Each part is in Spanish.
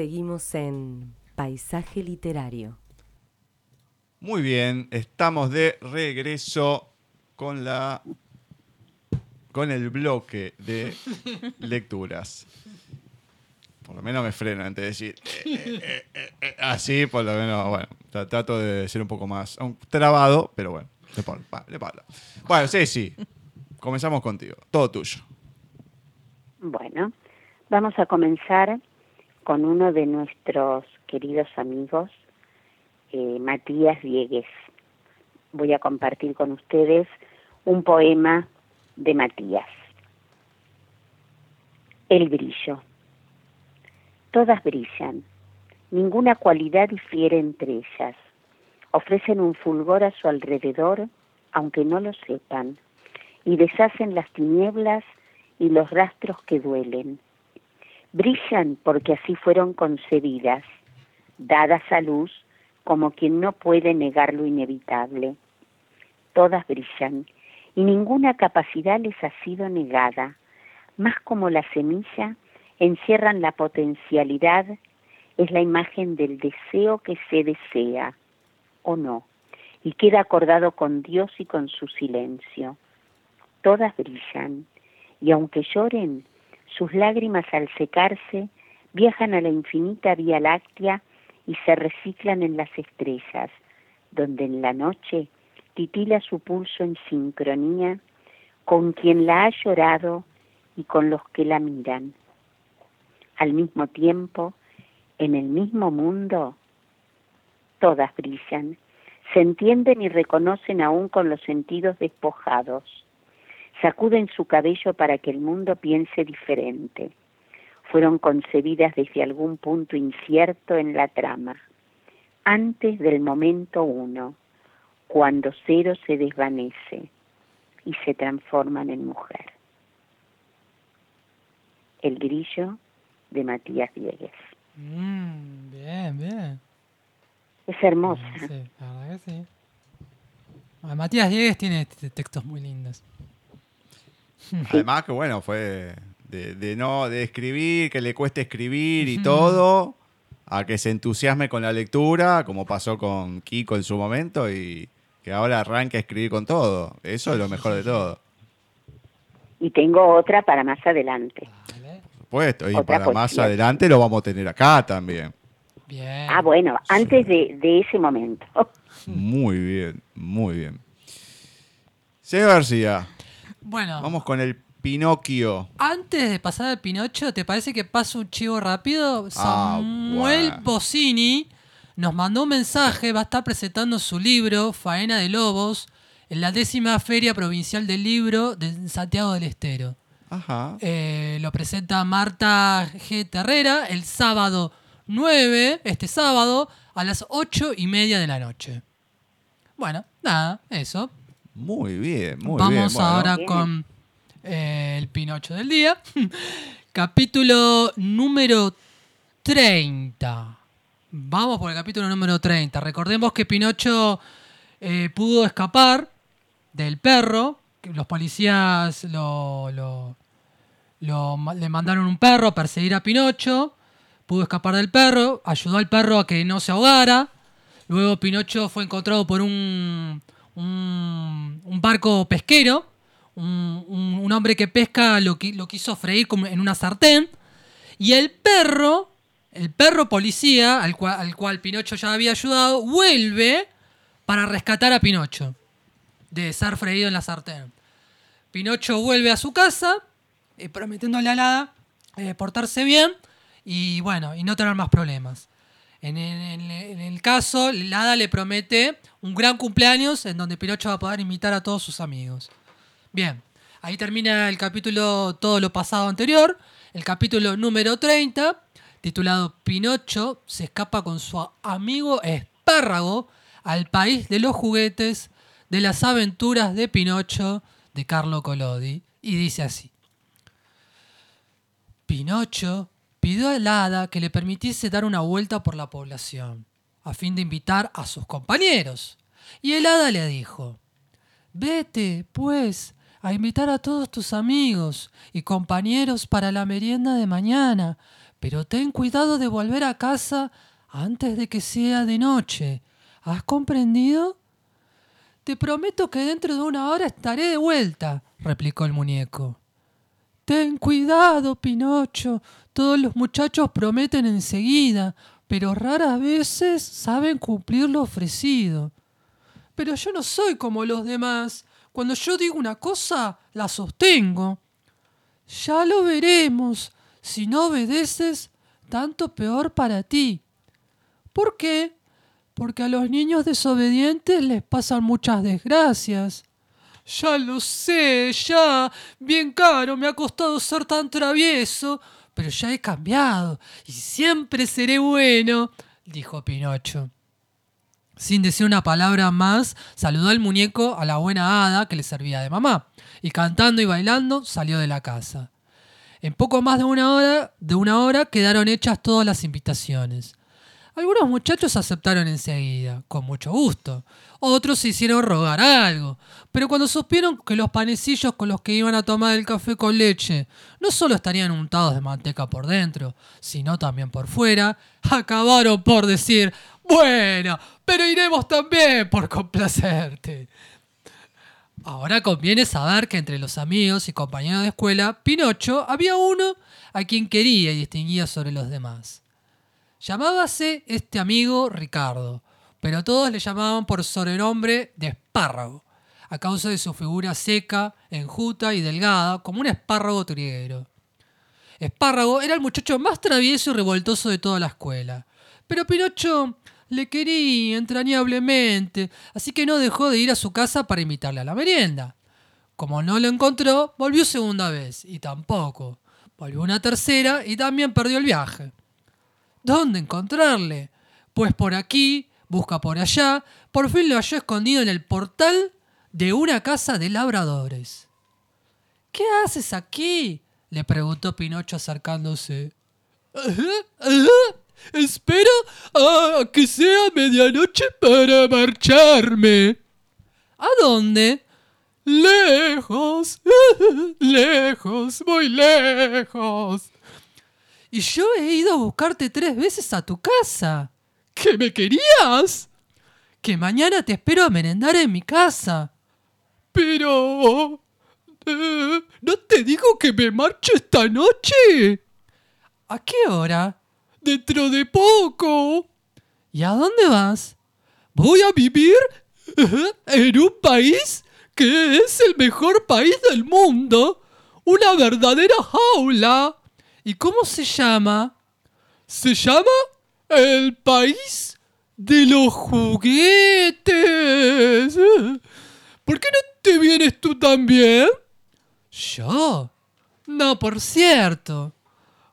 Seguimos en Paisaje Literario. Muy bien, estamos de regreso con la con el bloque de lecturas. Por lo menos me freno antes de decir eh, eh, eh, eh, así, por lo menos, bueno, tra- trato de ser un poco más un- trabado, pero bueno, le paro, le paro. Bueno, sí, sí. Comenzamos contigo. Todo tuyo. Bueno, vamos a comenzar con uno de nuestros queridos amigos, eh, Matías Diegues. Voy a compartir con ustedes un poema de Matías. El brillo. Todas brillan, ninguna cualidad difiere entre ellas. Ofrecen un fulgor a su alrededor, aunque no lo sepan, y deshacen las tinieblas y los rastros que duelen. Brillan porque así fueron concebidas, dadas a luz como quien no puede negar lo inevitable. Todas brillan y ninguna capacidad les ha sido negada, más como la semilla encierran la potencialidad, es la imagen del deseo que se desea, o no, y queda acordado con Dios y con su silencio. Todas brillan, y aunque lloren, sus lágrimas al secarse viajan a la infinita Vía Láctea y se reciclan en las estrellas, donde en la noche titila su pulso en sincronía con quien la ha llorado y con los que la miran. Al mismo tiempo, en el mismo mundo, todas brillan, se entienden y reconocen aún con los sentidos despojados sacuden su cabello para que el mundo piense diferente. Fueron concebidas desde algún punto incierto en la trama, antes del momento uno, cuando cero se desvanece y se transforman en mujer. El grillo de Matías Diegues. Mm, bien, bien. Es hermosa. Sí, la verdad que sí. Matías Diegues tiene textos muy lindos. Además que bueno, fue de, de no de escribir, que le cueste escribir y todo, a que se entusiasme con la lectura, como pasó con Kiko en su momento, y que ahora arranque a escribir con todo. Eso es lo mejor de todo. Y tengo otra para más adelante. Vale. Por supuesto. Y Otra para más adelante lo vamos a tener acá también. Bien. Ah, bueno, antes de, de ese momento. Muy bien, muy bien. Señor García, Bueno, vamos con el Pinocchio. antes de pasar al Pinocho, ¿te parece que pasa un chivo rápido? Ah, Samuel bueno. Bocini nos mandó un mensaje, va a estar presentando su libro, Faena de Lobos, en la décima Feria Provincial del Libro de Santiago del Estero. Ajá. Eh, lo presenta Marta G. Terrera el sábado 9, este sábado, a las 8 y media de la noche. Bueno, nada, eso. Muy bien, muy bien. Vamos Bueno, ahora con eh, el Pinocho del día. capítulo número 30. Vamos por el capítulo número 30. Recordemos que Pinocho eh, pudo escapar del perro. Los policías lo, lo- lo le mandaron un perro a perseguir a Pinocho. Pudo escapar del perro. Ayudó al perro a que no se ahogara. Luego Pinocho fue encontrado por un, un, barco pesquero. Un, un- hombre que pesca lo, lo quiso freír como en una sartén. Y el perro, el perro policía, al cual, al cual Pinocho ya había ayudado, vuelve para rescatar a Pinocho de ser freído en la sartén. Pinocho vuelve a su casa, eh, prometiéndole a Lada eh, portarse bien y bueno, y no tener más problemas. En el, caso, Lada le promete un gran cumpleaños en donde Pinocho va a poder invitar a todos sus amigos. Bien, ahí termina el capítulo Todo lo pasado anterior, el capítulo número 30, titulado Pinocho se escapa con su amigo espárrago al país de los juguetes de las aventuras de Pinocho de Carlo Collodi. Y dice así. Pinocho pidió al hada que le permitiese dar una vuelta por la población, a fin de invitar a sus compañeros. Y el hada le dijo, Vete, pues, a invitar a todos tus amigos y compañeros para la merienda de mañana, Pero ten cuidado de volver a casa antes de que sea de noche. ¿Has comprendido? Te prometo que dentro de una hora estaré de vuelta, replicó el muñeco. Ten cuidado, Pinocho. Todos los muchachos prometen enseguida, pero raras veces saben cumplir lo ofrecido. Pero yo no soy como los demás. Cuando yo digo una cosa, la sostengo. Ya lo veremos. Si no obedeces, tanto peor para ti. ¿Por qué? Porque a los niños desobedientes les pasan muchas desgracias. Ya lo sé, ya. Bien caro me ha costado ser tan travieso, pero ya he cambiado y siempre seré bueno, dijo Pinocho. Sin decir una palabra más, saludó al muñeco a la buena hada que le servía de mamá, y cantando y bailando salió de la casa. En poco más de una hora, de una hora quedaron hechas todas las invitaciones. Algunos muchachos aceptaron enseguida, con mucho gusto. Otros se hicieron rogar algo. Pero cuando supieron que los panecillos con los que iban a tomar el café con leche no solo estarían untados de manteca por dentro, sino también por fuera, acabaron por decir, bueno, pero iremos también por complacerte. Ahora conviene saber que entre los amigos y compañeros de escuela, Pinocho había uno a quien quería y distinguía sobre los demás. Llamábase este amigo Ricardo, pero todos le llamaban por sobrenombre de espárrago, a causa de su figura seca, enjuta y delgada, como un espárrago triguero. Espárrago era el muchacho más travieso y revoltoso de toda la escuela, pero Pinocho le quería entrañablemente, así que no dejó de ir a su casa para invitarle a la merienda. Como no lo encontró, volvió segunda vez, y tampoco. Volvió una tercera y también perdió el viaje. ¿Dónde encontrarle? Pues por aquí, busca por allá, por fin lo halló escondido en el portal de una casa de labradores. ¿Qué haces aquí? le preguntó Pinocho acercándose. Espero a que sea medianoche para marcharme. ¿A dónde? Lejos, lejos, muy lejos. Y yo he ido a buscarte tres veces a tu casa. ¿Que me querías? Que mañana te espero a merendar en mi casa. Pero... eh, ¿No te digo que me marcho esta noche? ¿A qué hora? Dentro de poco. ¿Y a dónde vas? Voy a vivir eh, en un país que es el mejor país del mundo. Una verdadera jaula. ¿Y cómo se llama? Se llama el país de los juguetes. ¿Por qué no te vienes tú también? ¿Yo? No, por cierto.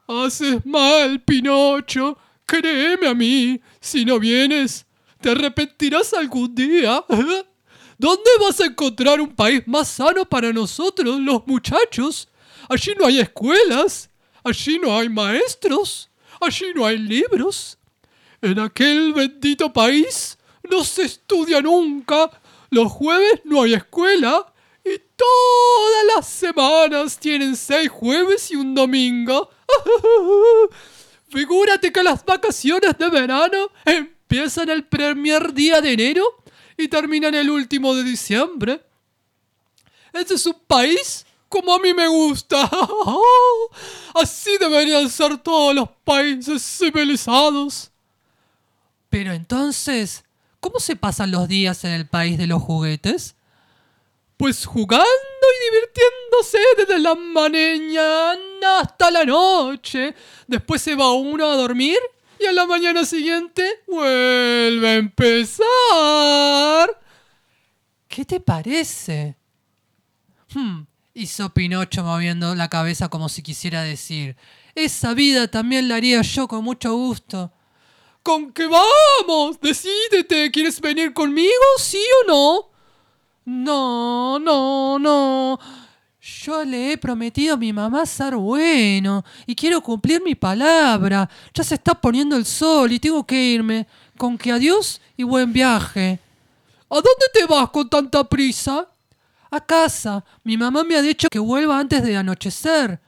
Haces mal, Pinocho. Créeme a mí. Si no vienes, te arrepentirás algún día. ¿Dónde vas a encontrar un país más sano para nosotros, los muchachos? Allí no hay escuelas. Allí no hay maestros. Allí no hay libros. En aquel bendito país no se estudia nunca. Los jueves no hay escuela. Y todas las semanas tienen seis jueves y un domingo. Figúrate que las vacaciones de verano empiezan el primer día de enero y terminan el último de diciembre. Este es un país como a mí me gusta. Así deberían ser todos los países civilizados. Pero entonces, ¿cómo se pasan los días en el país de los juguetes? Pues jugando y divirtiéndose desde la mañana hasta la noche. Después se va uno a dormir y a la mañana siguiente vuelve a empezar. ¿Qué te parece? Hmm, hizo Pinocho moviendo la cabeza como si quisiera decir, esa vida también la haría yo con mucho gusto. ¿Con qué vamos? Decídete, ¿quieres venir conmigo? ¿Sí o no? No, no, no. Yo le he prometido a mi mamá ser bueno y quiero cumplir mi palabra. Ya se está poniendo el sol y tengo que irme. Con que adiós y buen viaje. ¿A dónde te vas con tanta prisa? A casa. Mi mamá me ha dicho que vuelva antes de anochecer.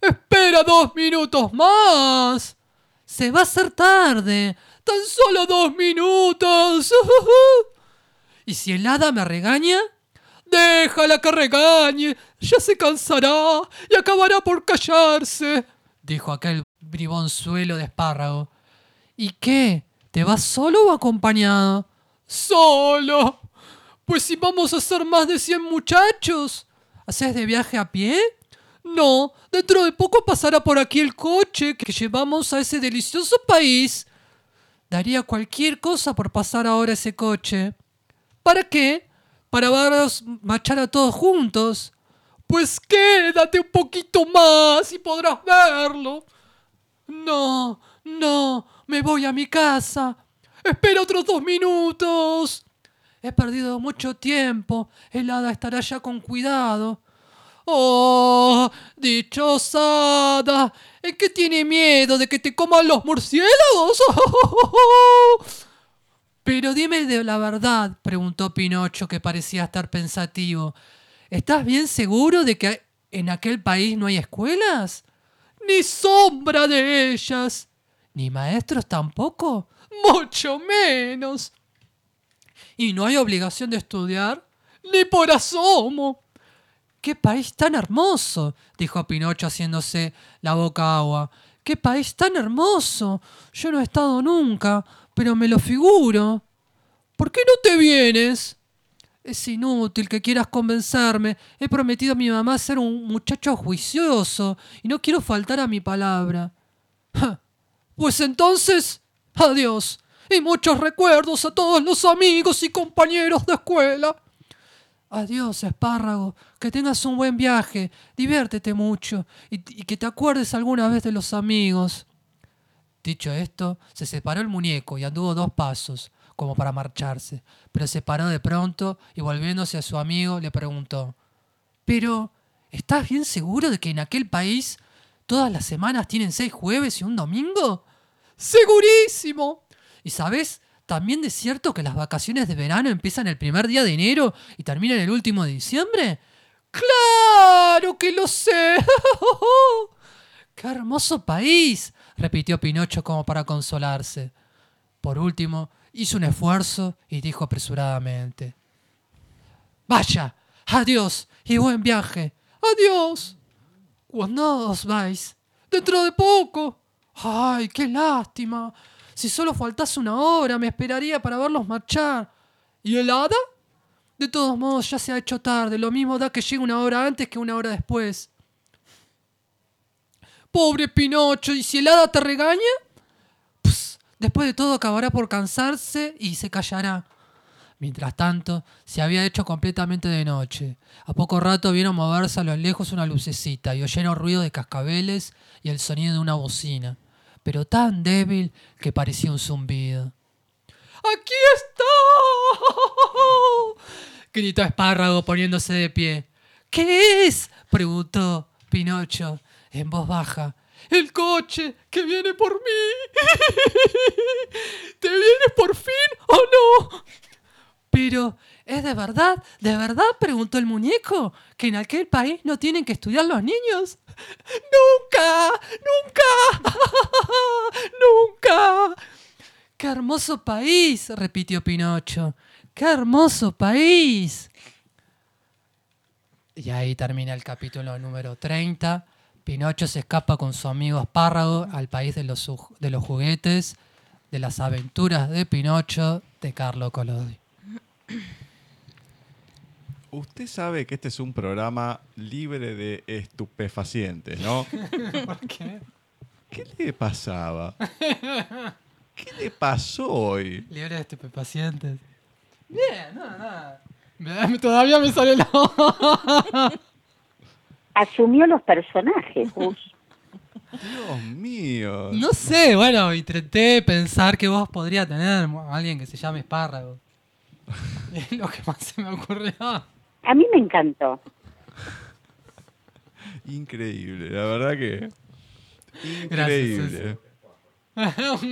Espera dos minutos más. Se va a hacer tarde. Tan solo dos minutos. ¿Y si el hada me regaña? Déjala que regañe. Ya se cansará y acabará por callarse, dijo aquel bribonzuelo de espárrago. ¿Y qué? ¿Te vas solo o acompañado? Solo. Pues si vamos a ser más de cien muchachos. ¿Haces de viaje a pie? No, dentro de poco pasará por aquí el coche que llevamos a ese delicioso país. Daría cualquier cosa por pasar ahora ese coche. ¿Para qué? Para marchar a todos juntos. Pues quédate un poquito más y podrás verlo. No, no, me voy a mi casa. Espera otros dos minutos. He perdido mucho tiempo. El hada estará ya con cuidado. ¡Oh! ¡Dichosa hada! ¿En qué tiene miedo de que te coman los murciélagos? Pero dime de la verdad, preguntó Pinocho, que parecía estar pensativo. ¿Estás bien seguro de que en aquel país no hay escuelas? Ni sombra de ellas. ¿Ni maestros tampoco? Mucho menos. ¿Y no hay obligación de estudiar? Ni por asomo. ¡Qué país tan hermoso! dijo Pinocho haciéndose la boca agua. ¡Qué país tan hermoso! Yo no he estado nunca, pero me lo figuro. ¿Por qué no te vienes? Es inútil que quieras convencerme. He prometido a mi mamá ser un muchacho juicioso y no quiero faltar a mi palabra. Pues entonces, adiós. Y muchos recuerdos a todos los amigos y compañeros de escuela. Adiós, espárrago. Que tengas un buen viaje. Diviértete mucho. Y, y, que te acuerdes alguna vez de los amigos. Dicho esto, se separó el muñeco y anduvo dos pasos, como para marcharse. Pero se paró de pronto y volviéndose a su amigo le preguntó Pero, ¿estás bien seguro de que en aquel país todas las semanas tienen seis jueves y un domingo? ¡Segurísimo! ¿Y sabes? ¿También de cierto que las vacaciones de verano empiezan el primer día de enero y terminan el último de diciembre? ¡Claro que lo sé! ¡Qué hermoso país! repitió Pinocho como para consolarse. Por último, hizo un esfuerzo y dijo apresuradamente. Vaya, adiós y buen viaje. Adiós. ¿Cuándo os vais? Dentro de poco. Ay, qué lástima. Si solo faltase una hora, me esperaría para verlos marchar. ¿Y el hada? De todos modos, ya se ha hecho tarde. Lo mismo da que llegue una hora antes que una hora después. Pobre Pinocho, ¿y si el hada te regaña? Pss, después de todo acabará por cansarse y se callará. Mientras tanto, se había hecho completamente de noche. A poco rato vieron moverse a lo lejos una lucecita y oyeron ruido de cascabeles y el sonido de una bocina, pero tan débil que parecía un zumbido. ¡Aquí está! gritó Espárrago poniéndose de pie. ¿Qué es? preguntó Pinocho en voz baja. El coche que viene por mí. ¿Te vienes por fin o no? Pero, ¿es de verdad? ¿De verdad? preguntó el muñeco. ¿Que en aquel país no tienen que estudiar los niños? ¡Nunca! ¡Nunca! ¡Nunca! ¡Qué hermoso país! repitió Pinocho. ¡Qué hermoso país! Y ahí termina el capítulo número 30. Pinocho se escapa con su amigo Espárrago al país de los, de los juguetes, de las aventuras de Pinocho, de Carlo Collodi. Usted sabe que este es un programa libre de estupefacientes, ¿no? ¿Por qué? ¿Qué le pasaba? ¿Qué le pasó hoy? Libre de estupefacientes. Bien, nada, nada. Todavía me sale la... Asumió los personajes, Gus. Dios mío. No sé, bueno, intenté pensar que vos podría tener alguien que se llame Espárrago. Es lo que más se me ocurrió. A mí me encantó. Increíble, la verdad que. Gracias, Increíble.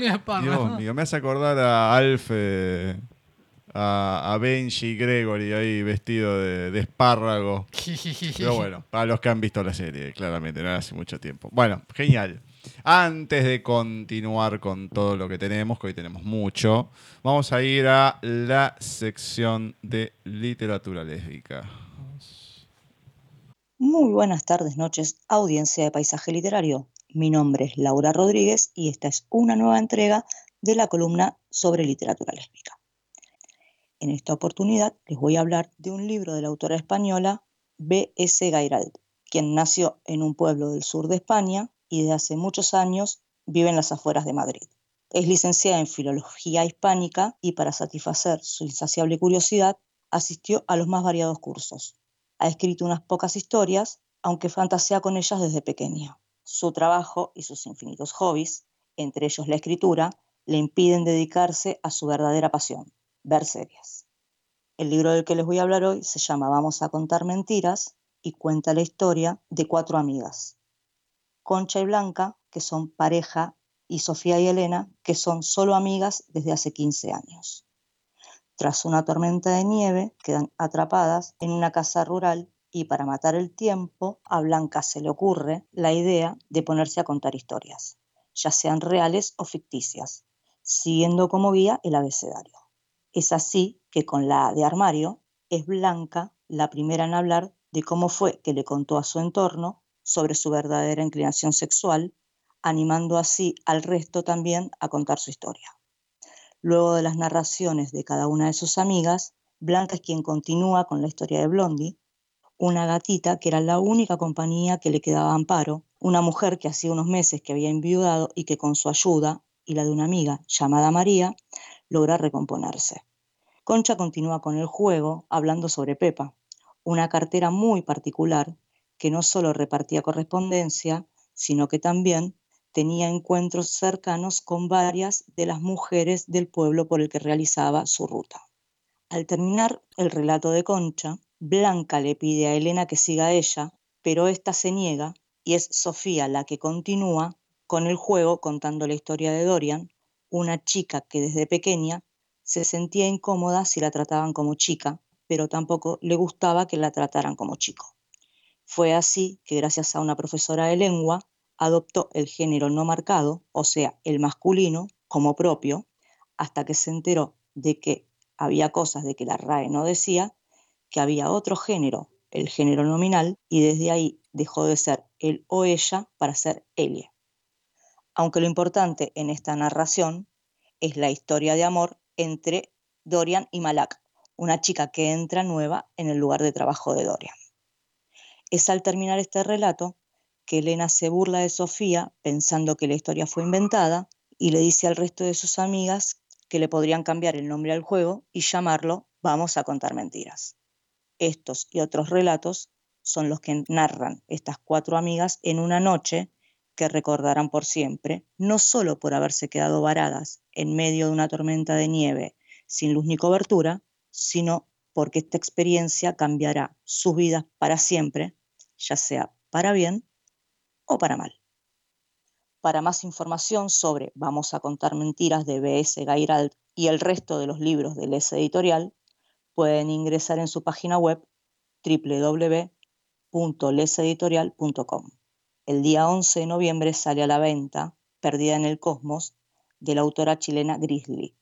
Espárrago. Dios mío, me hace acordar a Alf. eh, a, a Benji Gregory ahí vestido de, de espárrago. Pero bueno, para los que han visto la serie, claramente, no hace mucho tiempo. Bueno, genial. Antes de continuar con todo lo que tenemos, que hoy tenemos mucho, vamos a ir a la sección de literatura lésbica. Muy buenas tardes, noches, audiencia de Paisaje Literario. Mi nombre es Laura Rodríguez y esta es una nueva entrega de la columna sobre literatura lésbica. En esta oportunidad les voy a hablar de un libro de la autora española B.S. Gairalt, quien nació en un pueblo del sur de España y de hace muchos años vive en las afueras de Madrid. Es licenciada en Filología Hispánica y para satisfacer su insaciable curiosidad asistió a los más variados cursos. Ha escrito unas pocas historias, aunque fantasea con ellas desde pequeña. Su trabajo y sus infinitos hobbies, entre ellos la escritura, le impiden dedicarse a su verdadera pasión, ver series. El libro del que les voy a hablar hoy se llama Vamos a contar mentiras y cuenta la historia de cuatro amigas, Concha y Blanca, que son pareja, y Sofía y Elena, que son solo amigas desde hace 15 años. Tras una tormenta de nieve, quedan atrapadas en una casa rural y para matar el tiempo, a Blanca se le ocurre la idea de ponerse a contar historias, ya sean reales o ficticias, siguiendo como guía el abecedario. Es así que con la de armario es Blanca la primera en hablar de cómo fue que le contó a su entorno sobre su verdadera inclinación sexual, animando así al resto también a contar su historia. Luego de las narraciones de cada una de sus amigas, Blanca es quien continúa con la historia de Blondie, una gatita que era la única compañía que le quedaba amparo, una mujer que hacía unos meses que había enviudado y que con su ayuda y la de una amiga llamada María logra recomponerse. Concha continúa con el juego hablando sobre Pepa, una cartera muy particular que no solo repartía correspondencia, sino que también tenía encuentros cercanos con varias de las mujeres del pueblo por el que realizaba su ruta. Al terminar el relato de Concha, Blanca le pide a Elena que siga ella, pero ésta se niega y es Sofía la que continúa con el juego contando la historia de Dorian, una chica que desde pequeña se sentía incómoda si la trataban como chica, pero tampoco le gustaba que la trataran como chico. Fue así que gracias a una profesora de lengua adoptó el género no marcado, o sea, el masculino, como propio, hasta que se enteró de que había cosas de que la RAE no decía, que había otro género, el género nominal, y desde ahí dejó de ser él o ella para ser Elie. Aunque lo importante en esta narración es la historia de amor entre Dorian y Malak, una chica que entra nueva en el lugar de trabajo de Dorian. Es al terminar este relato que Elena se burla de Sofía pensando que la historia fue inventada y le dice al resto de sus amigas que le podrían cambiar el nombre al juego y llamarlo Vamos a contar mentiras. Estos y otros relatos son los que narran estas cuatro amigas en una noche que recordarán por siempre, no solo por haberse quedado varadas en medio de una tormenta de nieve sin luz ni cobertura, sino porque esta experiencia cambiará sus vidas para siempre, ya sea para bien o para mal. Para más información sobre Vamos a contar mentiras de B.S. Gairald y el resto de los libros del S editorial, pueden ingresar en su página web www.leseditorial.com. El día 11 de noviembre sale a la venta Perdida en el Cosmos de la autora chilena Grizzly.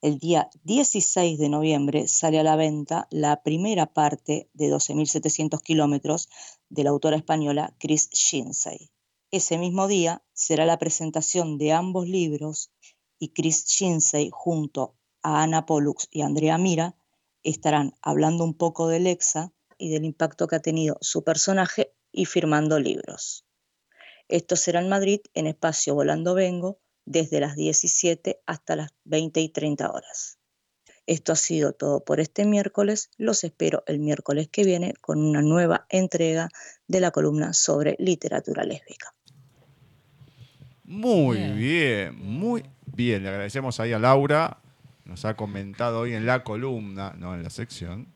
El día 16 de noviembre sale a la venta la primera parte de 12.700 kilómetros de la autora española Chris Shinsey. Ese mismo día será la presentación de ambos libros y Chris Shinsey junto a Ana Pollux y Andrea Mira estarán hablando un poco de Lexa y del impacto que ha tenido su personaje y firmando libros. Esto será en Madrid en espacio Volando Vengo desde las 17 hasta las 20 y 30 horas. Esto ha sido todo por este miércoles. Los espero el miércoles que viene con una nueva entrega de la columna sobre literatura lésbica. Muy Bien. bien, muy bien. Le agradecemos ahí a Laura. Nos ha comentado hoy en la columna, no en la sección.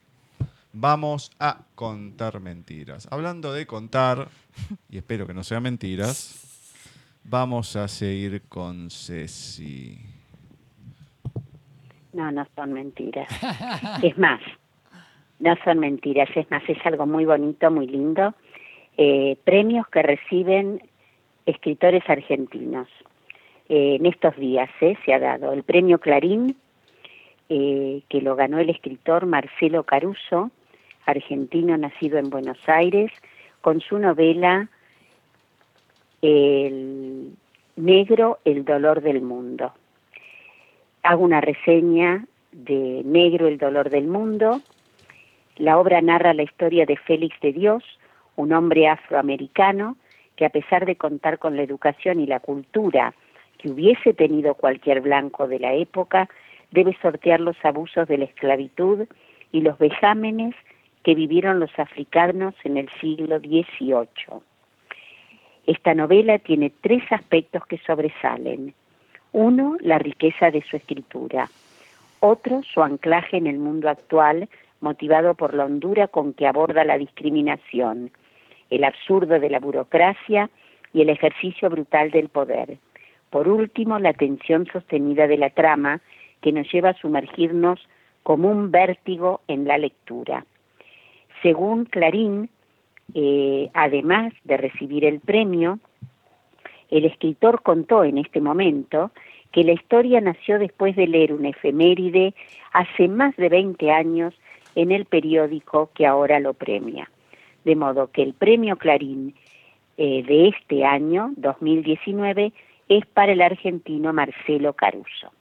Vamos a contar mentiras. Hablando de contar, y espero que no sean mentiras, vamos a seguir con Ceci. No, no son mentiras. es más, no son mentiras, es más, es algo muy bonito, muy lindo. Eh, premios que reciben escritores argentinos. Eh, en estos días eh, se ha dado el premio Clarín, que lo ganó el escritor Marcelo Caruso, argentino nacido en Buenos Aires, con su novela El negro, el dolor del mundo. Hago una reseña de Negro, el dolor del mundo. La obra narra la historia de Félix de Dios, un hombre afroamericano que a pesar de contar con la educación y la cultura que hubiese tenido cualquier blanco de la época, debe sortear los abusos de la esclavitud y los vejámenes que vivieron los africanos en el siglo XVIII. Esta novela tiene tres aspectos que sobresalen. Uno, la riqueza de su escritura. Otro, su anclaje en el mundo actual, motivado por la hondura con que aborda la discriminación, el absurdo de la burocracia y el ejercicio brutal del poder. Por último, la tensión sostenida de la trama que nos lleva a sumergirnos como un vértigo en la lectura. Según Clarín, eh, además de recibir el premio, el escritor contó en este momento que la historia nació después de leer una efeméride hace más de 20 años en el periódico que ahora lo premia. De modo que el premio Clarín eh, de este año, 2019, es para el argentino Marcelo Caruso.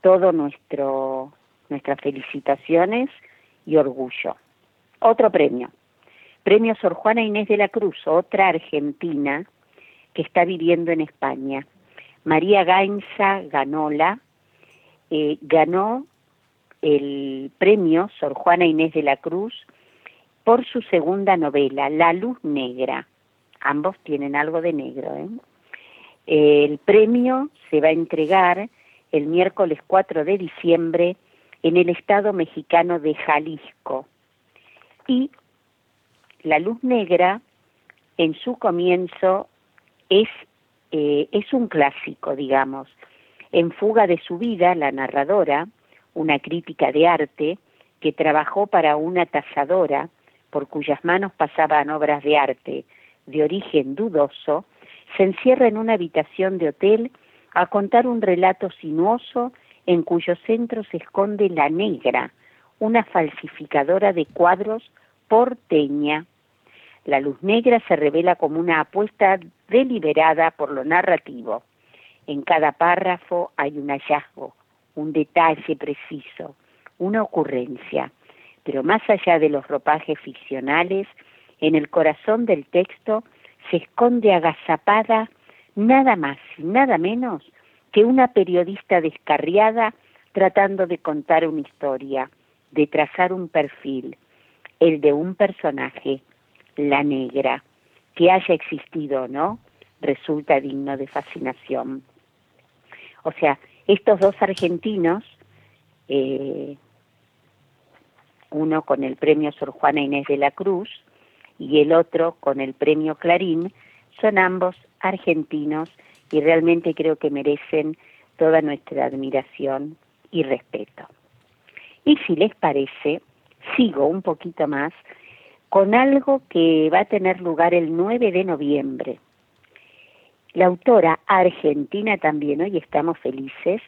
Todo nuestro nuestras felicitaciones y orgullo. Otro premio. Premio Sor Juana Inés de la Cruz, otra argentina que está viviendo en España. María Gainza Ganola eh, ganó el premio Sor Juana Inés de la Cruz por su segunda novela, La Luz Negra. Ambos tienen algo de negro. ¿eh? El premio se va a entregar el miércoles 4 de diciembre en el estado mexicano de Jalisco. Y La Luz Negra, en su comienzo, es, eh, es un clásico, digamos. En Fuga de su vida, la narradora, una crítica de arte, que trabajó para una tasadora, por cuyas manos pasaban obras de arte de origen dudoso, se encierra en una habitación de hotel a contar un relato sinuoso en cuyo centro se esconde la negra, una falsificadora de cuadros porteña. La luz negra se revela como una apuesta deliberada por lo narrativo. En cada párrafo hay un hallazgo, un detalle preciso, una ocurrencia. Pero más allá de los ropajes ficcionales, en el corazón del texto se esconde agazapada nada más y nada menos que una periodista descarriada tratando de contar una historia, de trazar un perfil, el de un personaje, la negra, que haya existido o no, resulta digno de fascinación. O sea, estos dos argentinos, eh, uno con el premio Sor Juana Inés de la Cruz y el otro con el premio Clarín, son ambos argentinos y realmente creo que merecen toda nuestra admiración y respeto. Y si les parece, sigo un poquito más con algo que va a tener lugar el 9 de noviembre. La autora argentina también, hoy estamos felices,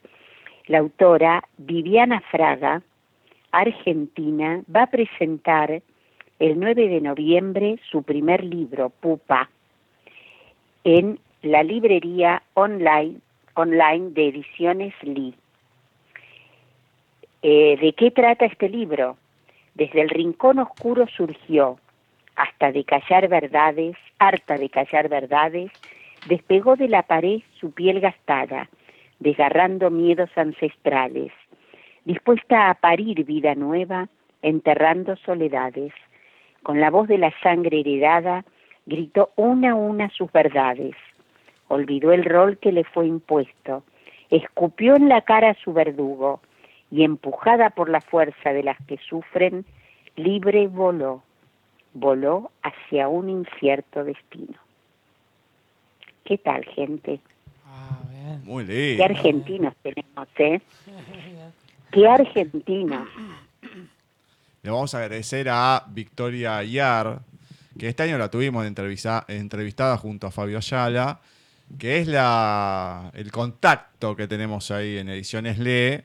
la autora Viviana Fraga, argentina, va a presentar el 9 de noviembre su primer libro, Pupa, en la librería online, online de Ediciones Lee. Eh, ¿De qué trata este libro? Desde el rincón oscuro surgió, hasta de callar verdades, harta de callar verdades, despegó de la pared su piel gastada, desgarrando miedos ancestrales, dispuesta a parir vida nueva, enterrando soledades. Con la voz de la sangre heredada, gritó una a una sus verdades olvidó el rol que le fue impuesto, escupió en la cara a su verdugo y empujada por la fuerza de las que sufren, libre voló, voló hacia un incierto destino. ¿Qué tal, gente? Ah, bien. Muy Qué lindo. argentinos tenemos, ¿eh? ¡Qué argentinos! Le vamos a agradecer a Victoria Ayar, que este año la tuvimos entrevista- entrevistada junto a Fabio Ayala, que es la, el contacto que tenemos ahí en Ediciones Lee,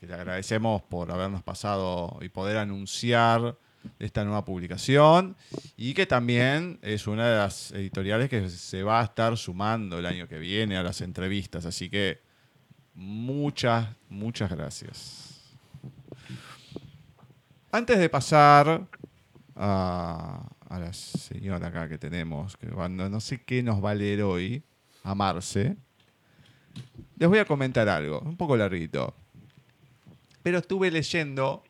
que le agradecemos por habernos pasado y poder anunciar esta nueva publicación, y que también es una de las editoriales que se va a estar sumando el año que viene a las entrevistas, así que muchas, muchas gracias. Antes de pasar a, la señora acá que tenemos, que cuando no sé qué nos va a leer hoy, a Marce, les voy a comentar algo, un poco larguito. Pero estuve leyendo,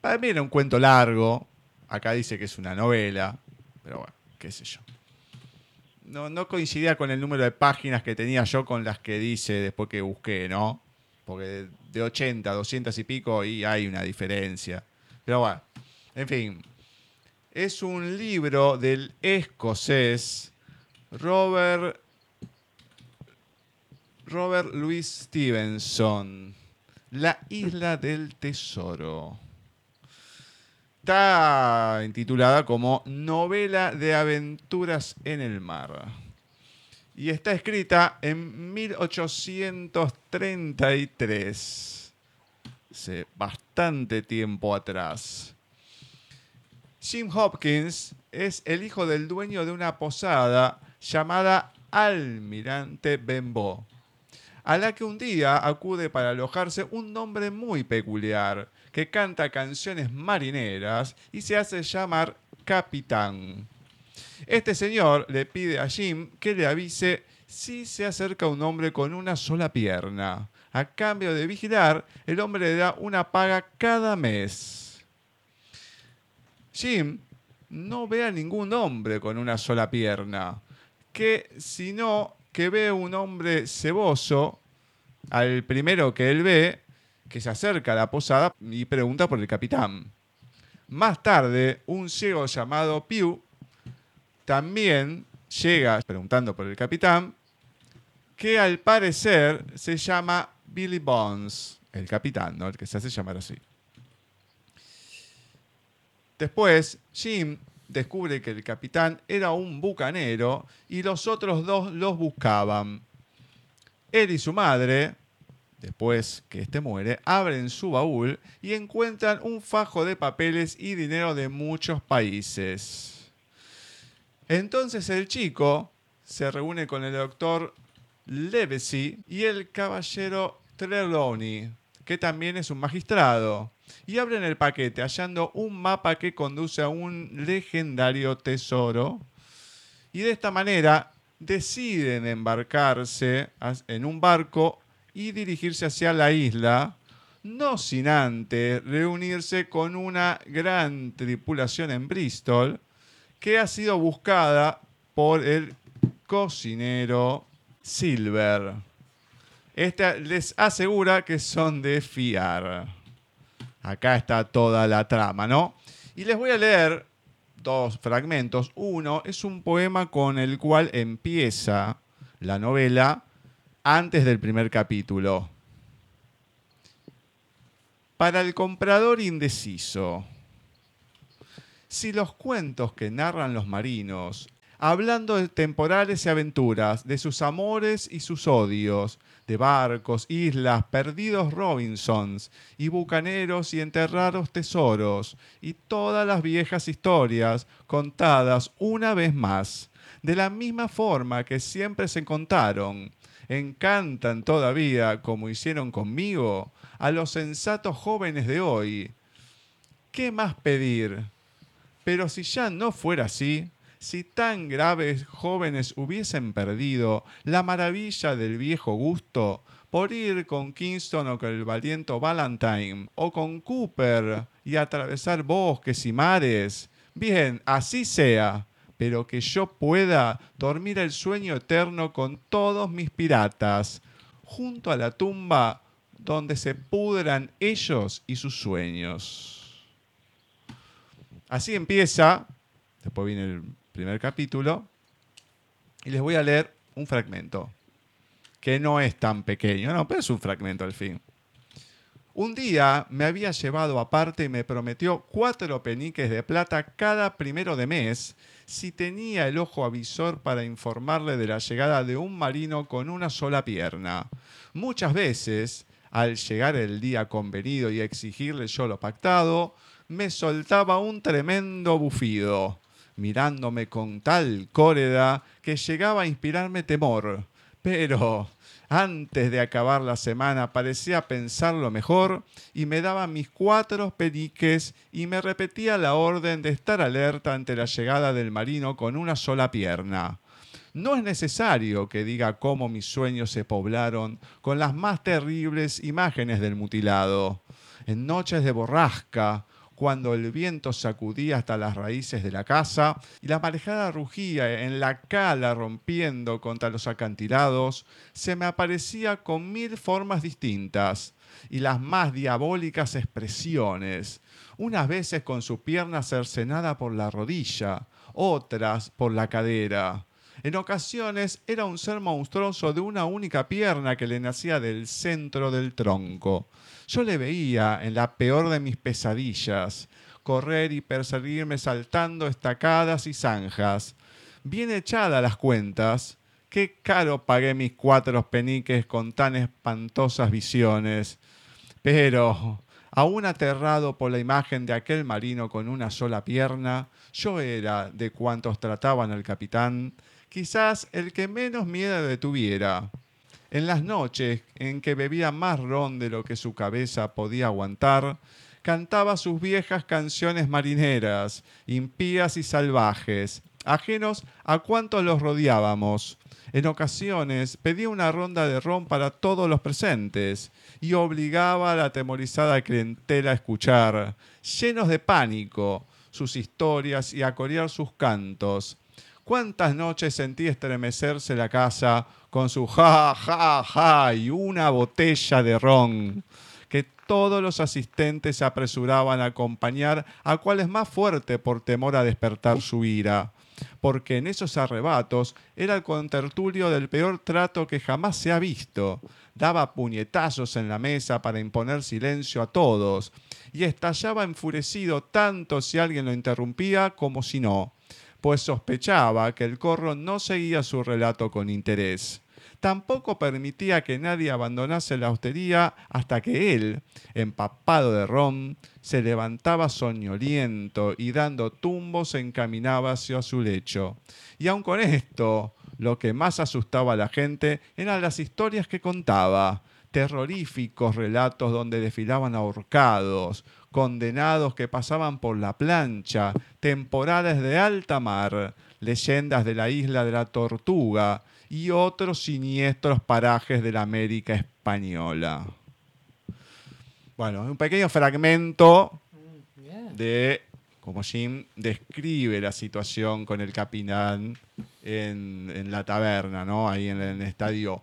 para mí era un cuento largo, acá dice que es una novela, pero bueno, qué sé yo. No, no coincidía con el número de páginas que tenía yo con las que dice después que busqué, ¿no? Porque de 80 a 200 y pico y hay una diferencia. Pero bueno, en fin. Es un libro del escocés Robert, Robert Louis Stevenson. La isla del tesoro. Está intitulada como Novela de aventuras en el mar. Y está escrita en 1833. Hace bastante tiempo atrás. Jim Hopkins es el hijo del dueño de una posada llamada Almirante Benbow, a la que un día acude para alojarse un hombre muy peculiar, que canta canciones marineras y se hace llamar Capitán. Este señor le pide a Jim que le avise si se acerca un hombre con una sola pierna. A cambio de vigilar, el hombre le da una paga cada mes. Jim no ve a ningún hombre con una sola pierna, que sino que ve un hombre ceboso, al primero que él ve, que se acerca a la posada y pregunta por el capitán. Más tarde, un ciego llamado Pew también llega preguntando por el capitán, que al parecer se llama Billy Bones, el capitán, ¿no? el que se hace llamar así. Después, Jim descubre que el capitán era un bucanero y los otros dos los buscaban. Él y su madre, después que éste muere, abren su baúl y encuentran un fajo de papeles y dinero de muchos países. Entonces el chico se reúne con el doctor Levesey y el caballero Trelawney, que también es un magistrado, y abren el paquete hallando un mapa que conduce a un legendario tesoro. Y de esta manera deciden embarcarse en un barco y dirigirse hacia la isla, no sin antes reunirse con una gran tripulación en Bristol que ha sido buscada por el cocinero Silver. Esta les asegura que son de fiar. Acá está toda la trama, ¿no? Y les voy a leer dos fragmentos. Uno es un poema con el cual empieza la novela antes del primer capítulo. Para el comprador indeciso. Si los cuentos que narran los marinos, hablando de temporales y aventuras, de sus amores y sus odios, de barcos, islas, perdidos Robinsons, y bucaneros y enterrados tesoros, y todas las viejas historias contadas una vez más, de la misma forma que siempre se contaron, encantan todavía, como hicieron conmigo, a los sensatos jóvenes de hoy. ¿Qué más pedir? Pero si ya no fuera así, si tan graves jóvenes hubiesen perdido la maravilla del viejo gusto por ir con Kingston o con el valiente Valentine, o con Cooper y atravesar bosques y mares, bien, así sea, pero que yo pueda dormir el sueño eterno con todos mis piratas, junto a la tumba donde se pudran ellos y sus sueños. Así empieza, después viene el primer capítulo, y les voy a leer un fragmento, que no es tan pequeño, no, pero es un fragmento al fin. Un día me había llevado aparte y me prometió cuatro peniques de plata cada primero de mes si tenía el ojo avisor para informarle de la llegada de un marino con una sola pierna. Muchas veces, al llegar el día convenido y exigirle yo lo pactado, me soltaba un tremendo bufido, mirándome con tal cólera que llegaba a inspirarme temor. Pero antes de acabar la semana parecía pensarlo mejor y me daba mis cuatro peniques y me repetía la orden de estar alerta ante la llegada del marino con una sola pierna. No es necesario que diga cómo mis sueños se poblaron con las más terribles imágenes del mutilado. En noches de borrasca, cuando el viento sacudía hasta las raíces de la casa y la marejada rugía en la cala rompiendo contra los acantilados, se me aparecía con mil formas distintas y las más diabólicas expresiones, unas veces con su pierna cercenada por la rodilla, otras por la cadera. En ocasiones era un ser monstruoso de una única pierna que le nacía del centro del tronco. Yo le veía, en la peor de mis pesadillas, correr y perseguirme saltando estacadas y zanjas. Bien echadas las cuentas, qué caro pagué mis cuatro peniques con tan espantosas visiones. Pero, aún aterrado por la imagen de aquel marino con una sola pierna, yo era, de cuantos trataban al capitán, quizás el que menos miedo le tuviera. En las noches en que bebía más ron de lo que su cabeza podía aguantar, cantaba sus viejas canciones marineras, impías y salvajes, ajenos a cuantos los rodeábamos. En ocasiones pedía una ronda de ron para todos los presentes y obligaba a la atemorizada clientela a escuchar, llenos de pánico, sus historias y a corear sus cantos. ¿Cuántas noches sentí estremecerse la casa con su ja, ja, ja y una botella de ron? que todos los asistentes se apresuraban a acompañar a cual es más fuerte por temor a despertar su ira, porque en esos arrebatos era el contertulio del peor trato que jamás se ha visto. Daba puñetazos en la mesa para imponer silencio a todos, y estallaba enfurecido tanto si alguien lo interrumpía como si no pues sospechaba que el corro no seguía su relato con interés. Tampoco permitía que nadie abandonase la hostería hasta que él, empapado de ron, se levantaba soñoliento y dando tumbos se encaminaba hacia su lecho. Y aun con esto, lo que más asustaba a la gente eran las historias que contaba, terroríficos relatos donde desfilaban ahorcados, condenados que pasaban por la plancha, temporales de alta mar, leyendas de la isla de la Tortuga y otros siniestros parajes de la América española. Bueno, un pequeño fragmento de cómo Jim describe la situación con el capitán en, la taberna, ¿no? Ahí en, el estadio.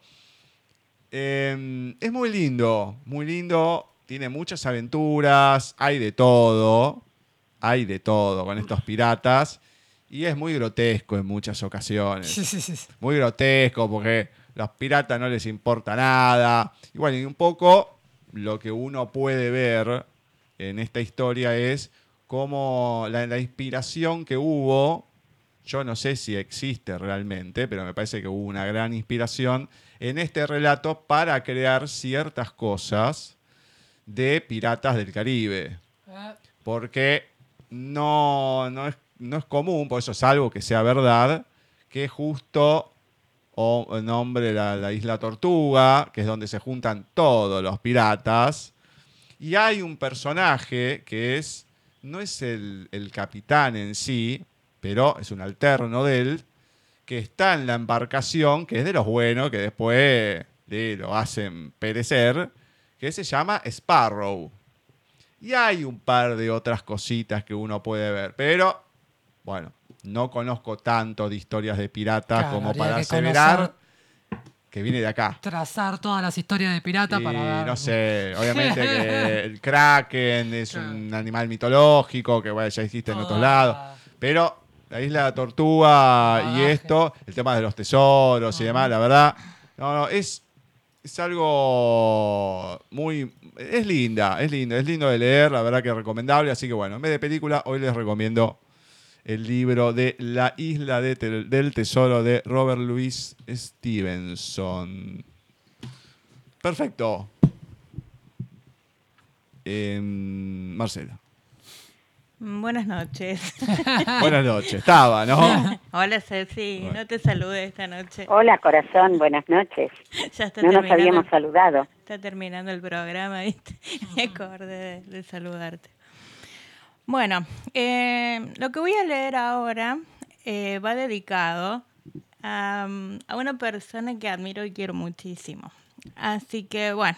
Em, es muy lindo, muy lindo tiene muchas aventuras, hay de todo, hay de todo con estos piratas. Y es muy grotesco en muchas ocasiones. Sí, sí, sí. Muy grotesco porque a los piratas no les importa nada. Y bueno, y un poco lo que uno puede ver en esta historia es cómo la, la, inspiración que hubo, yo no sé si existe realmente, pero me parece que hubo una gran inspiración en este relato para crear ciertas cosas de Piratas del Caribe. Ah. Porque no, no, es, no es común, por eso es algo que sea verdad, que justo o nombre la, la isla Tortuga, que es donde se juntan todos los piratas, y hay un personaje que es, no es el, el, capitán en sí, pero es un alterno de él, que está en la embarcación, que es de los buenos, que después lo hacen perecer, que se llama Sparrow. Y hay un par de otras cositas que uno puede ver, pero bueno, no conozco tanto de historias de piratas como para aseverar que viene de acá. Trazar todas las historias de piratas para ver. No sé, obviamente que el Kraken es un animal mitológico que bueno, ya existe en otros lados, pero la isla de Tortuga y esto, el tema de los tesoros y demás, la verdad, no, no, es es algo muy... Es linda, es lindo, es lindo de leer, la verdad que es recomendable. Así que bueno, en vez de película, hoy les recomiendo el libro de La isla del tesoro de Robert Louis Stevenson. Perfecto. Em, Marcela. Mm, Buenas noches. Buenas noches. Estaba, ¿no? Hola Ceci, Bueno. no te saludé esta noche. Hola, corazón, buenas noches. Ya está No nos terminando, habíamos saludado. está terminando el programa, ¿viste? Me acordé de, de saludarte. Bueno, eh, lo que voy a leer ahora eh, va dedicado a, a una persona que admiro y quiero muchísimo. Así que bueno,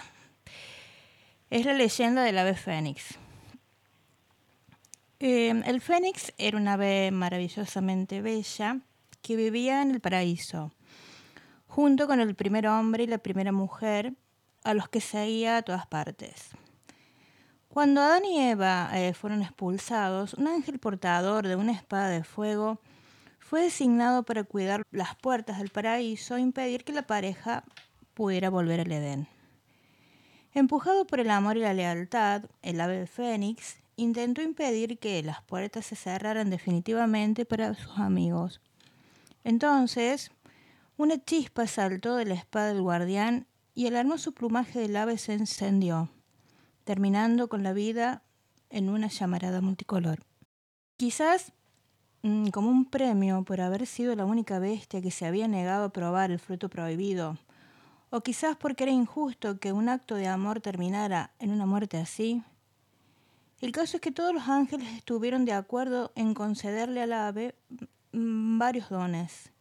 es la leyenda del ave fénix. Eh, el fénix era una ave maravillosamente bella que vivía en el paraíso, junto con el primer hombre y la primera mujer a los que seguía a todas partes. Cuando Adán y Eva eh, fueron expulsados, un ángel portador de una espada de fuego fue designado para cuidar las puertas del paraíso e impedir que la pareja pudiera volver al Edén. Empujado por el amor y la lealtad, el ave fénix intentó impedir que las puertas se cerraran definitivamente para sus amigos. Entonces, una chispa saltó de la espada del guardián y el hermoso plumaje del ave se encendió, terminando con la vida en una llamarada multicolor. Quizás mm, como un premio por haber sido la única bestia que se había negado a probar el fruto prohibido, o quizás porque era injusto que un acto de amor terminara en una muerte así. El caso es que todos los ángeles estuvieron de acuerdo en concederle al ave mm, varios dones,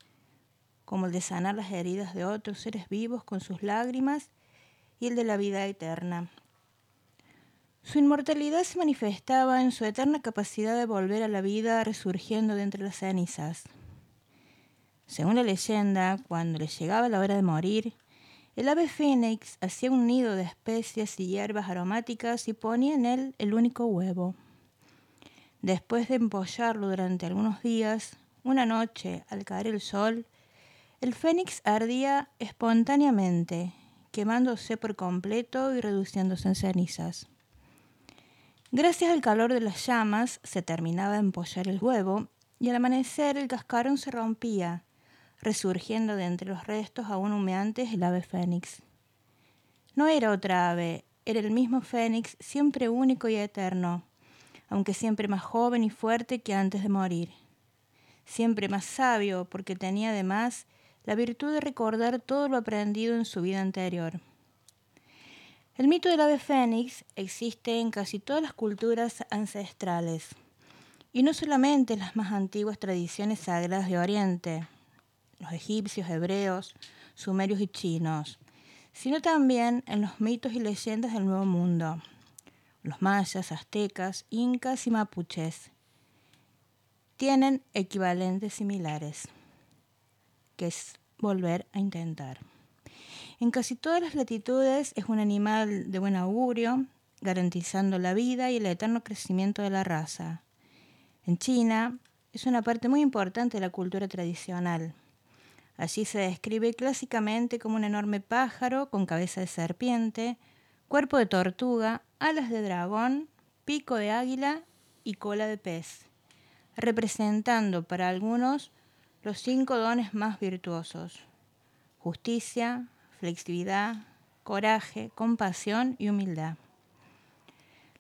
como el de sanar las heridas de otros seres vivos con sus lágrimas y el de la vida eterna. Su inmortalidad se manifestaba en su eterna capacidad de volver a la vida resurgiendo de entre las cenizas. Según la leyenda, cuando le llegaba la hora de morir, el ave fénix hacía un nido de especias y hierbas aromáticas y ponía en él el único huevo. Después de empollarlo durante algunos días, una noche, al caer el sol, el fénix ardía espontáneamente, quemándose por completo y reduciéndose en cenizas. Gracias al calor de las llamas se terminaba de empollar el huevo y al amanecer el cascarón se rompía, resurgiendo de entre los restos aún humeantes el ave fénix. No era otra ave, era el mismo fénix, siempre único y eterno, aunque siempre más joven y fuerte que antes de morir. Siempre más sabio, porque tenía además la virtud de recordar todo lo aprendido en su vida anterior. El mito del ave fénix existe en casi todas las culturas ancestrales, y no solamente en las más antiguas tradiciones sagradas de Oriente, los egipcios, hebreos, sumerios y chinos, sino también en los mitos y leyendas del Nuevo Mundo, los mayas, aztecas, incas y mapuches. Tienen equivalentes similares, que es volver a intentar. En casi todas las latitudes es un animal de buen augurio, garantizando la vida y el eterno crecimiento de la raza. En China es una parte muy importante de la cultura tradicional. Allí se describe clásicamente como un enorme pájaro con cabeza de serpiente, cuerpo de tortuga, alas de dragón, pico de águila y cola de pez, representando para algunos los cinco dones más virtuosos, justicia, flexibilidad, coraje, compasión y humildad.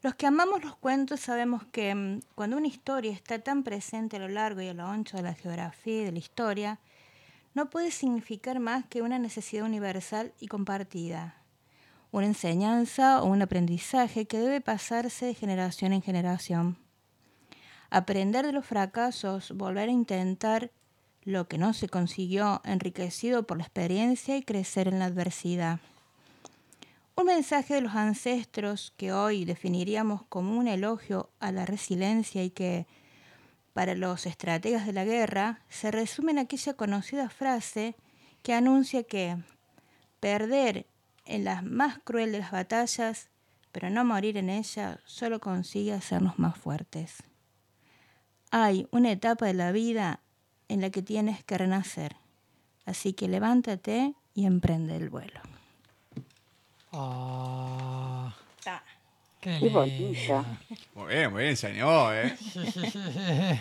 Los que amamos los cuentos sabemos que mm, cuando una historia está tan presente a lo largo y a lo ancho de la geografía y de la historia, no puede significar más que una necesidad universal y compartida, una enseñanza o un aprendizaje que debe pasarse de generación en generación. Aprender de los fracasos, volver a intentar lo que no se consiguió, enriquecido por la experiencia y crecer en la adversidad. Un mensaje de los ancestros que hoy definiríamos como un elogio a la resiliencia y que, para los estrategas de la guerra, se resume en aquella conocida frase que anuncia que perder en la más cruel de las batallas, pero no morir en ella, solo consigue hacernos más fuertes. Hay una etapa de la vida en la que tienes que renacer, así que levántate y emprende el vuelo. Ah. Qué bonito. Muy bien, muy bien, señor, ¿eh?